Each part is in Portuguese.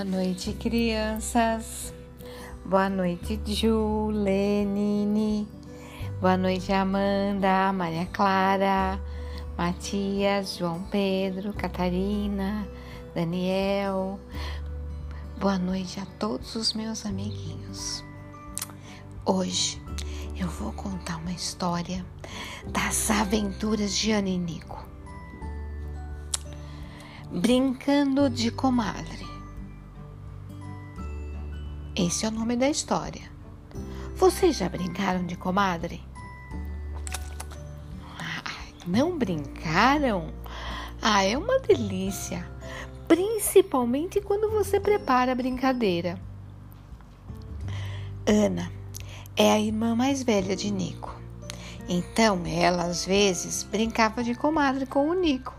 Boa noite, crianças. Boa noite, Ju, Lenine. Boa noite, Amanda, Maria Clara, Matias, João Pedro, Catarina, Daniel. Boa noite a todos os meus amiguinhos. Hoje eu vou contar uma história das aventuras de Ana e Nico. Brincando de comadre. Esse é o nome da história. Vocês já brincaram de comadre? Não brincaram? Ah, é uma delícia, principalmente quando você prepara a brincadeira. Ana é a irmã mais velha de Nico. Então ela às vezes brincava de comadre com o Nico.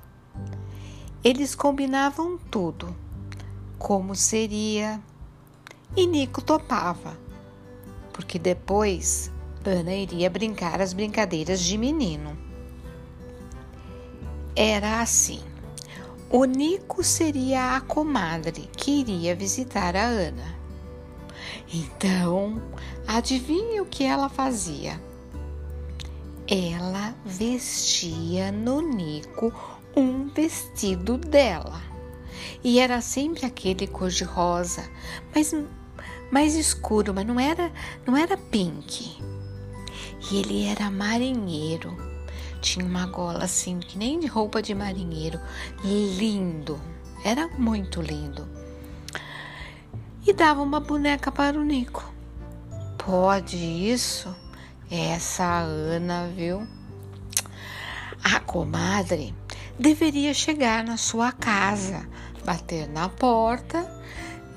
Eles combinavam tudo, como seria, e Nico topava, porque depois Ana iria brincar as brincadeiras de menino. Era assim. O Nico seria a comadre que iria visitar a Ana. Então, adivinhe o que ela fazia? Ela vestia no Nico um vestido dela. E era sempre aquele cor-de-rosa, mas mais escuro, mas não era, não era pink. E ele era marinheiro tinha uma gola assim, que nem de roupa de marinheiro. Lindo. Era muito lindo. E dava uma boneca para o Nico. Pode isso? Essa Ana, viu? A comadre deveria chegar na sua casa, bater na porta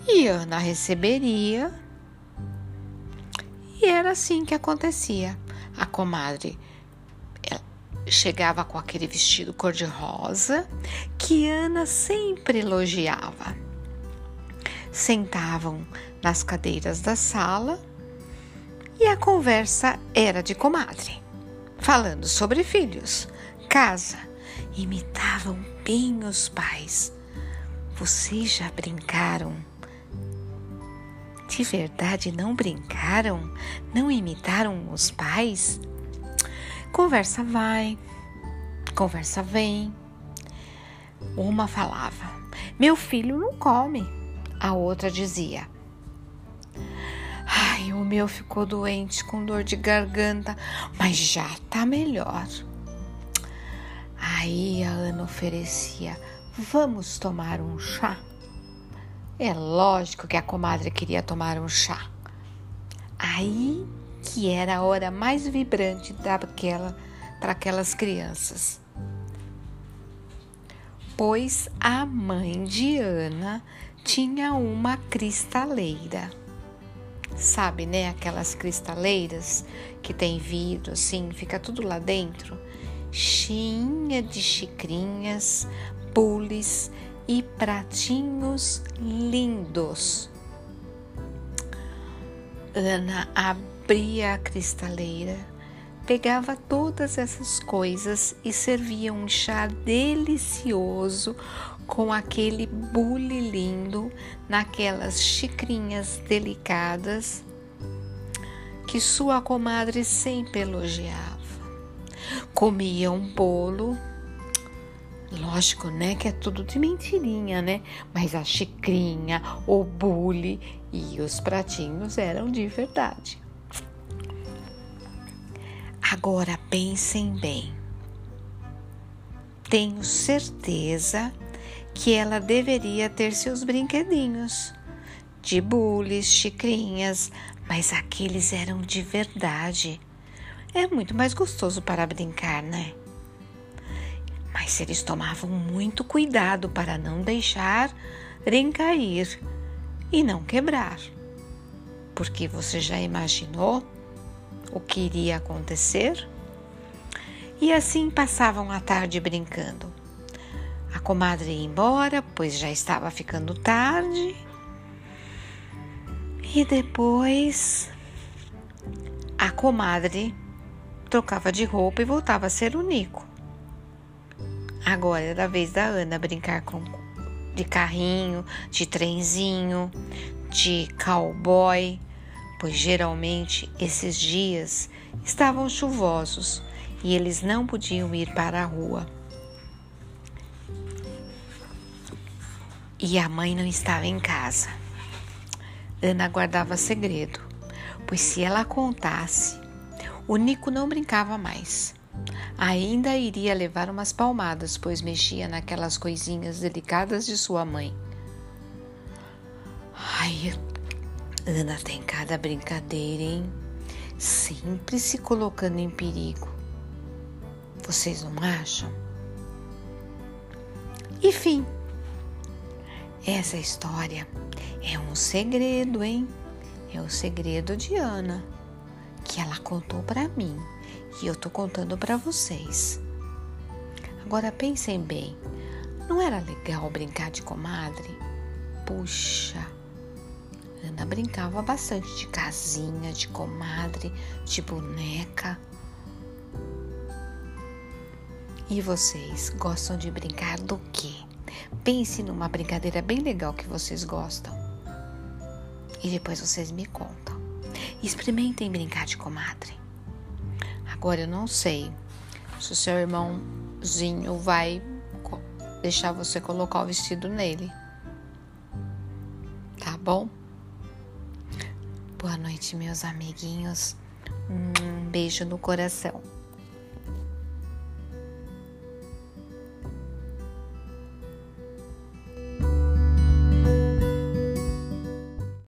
e Ana receberia. E era assim que acontecia. A comadre chegava com aquele vestido cor-de-rosa que Ana sempre elogiava. Sentavam nas cadeiras da sala e a conversa era de comadre, falando sobre filhos, casa, imitavam bem os pais. Vocês já brincaram? De verdade não brincaram? Não imitaram os pais? Conversa vai, conversa vem. Uma falava: Meu filho não come. A outra dizia: Ai, o meu ficou doente com dor de garganta, mas já tá melhor. Aí a Ana oferecia: Vamos tomar um chá? É lógico que a comadre queria tomar um chá. Aí que era a hora mais vibrante daquela para aquelas crianças. Pois a mãe de Ana tinha uma cristaleira. Sabe, né? Aquelas cristaleiras que tem vidro assim, fica tudo lá dentro, cheinha de xicrinhas, bules e pratinhos lindos. Ana abria a cristaleira, pegava todas essas coisas e servia um chá delicioso com aquele bule lindo naquelas xicrinhas delicadas que sua comadre sempre elogiava. Comia um bolo, lógico, né, que é tudo de mentirinha, né? Mas a xicrinha, o bule e os pratinhos eram de verdade. Agora pensem bem. Tenho certeza que ela deveria ter seus brinquedinhos de bules, xicrinhas, mas aqueles eram de verdade. É muito mais gostoso para brincar, né? Mas eles tomavam muito cuidado para não deixar cair e não quebrar. Porque você já imaginou o que iria acontecer. E assim passavam a tarde brincando. A comadre ia embora, pois já estava ficando tarde. E depois a comadre trocava de roupa e voltava a ser o Nico. Agora era a vez da Ana brincar com, de carrinho, de trenzinho, de cowboy, pois geralmente esses dias estavam chuvosos e eles não podiam ir para a rua. E a mãe não estava em casa. Ana guardava segredo, pois se ela contasse, o Nico não brincava mais. Ainda iria levar umas palmadas, pois mexia naquelas coisinhas delicadas de sua mãe. Ai, Ana tem cada brincadeira, hein? Sempre se colocando em perigo. Vocês não acham? Enfim, essa história é um segredo, hein? É o segredo de Ana, que ela contou para mim e eu tô contando para vocês. Agora pensem bem, não era legal brincar de comadre? Puxa, Ana brincava bastante de casinha, de comadre, de boneca. E vocês gostam de brincar do quê? Pense numa brincadeira bem legal que vocês gostam. E depois vocês me contam. Experimentem brincar de comadre. Agora eu não sei se o seu irmãozinho vai deixar você colocar o vestido nele. Tá bom? Boa noite, meus amiguinhos. Um beijo no coração.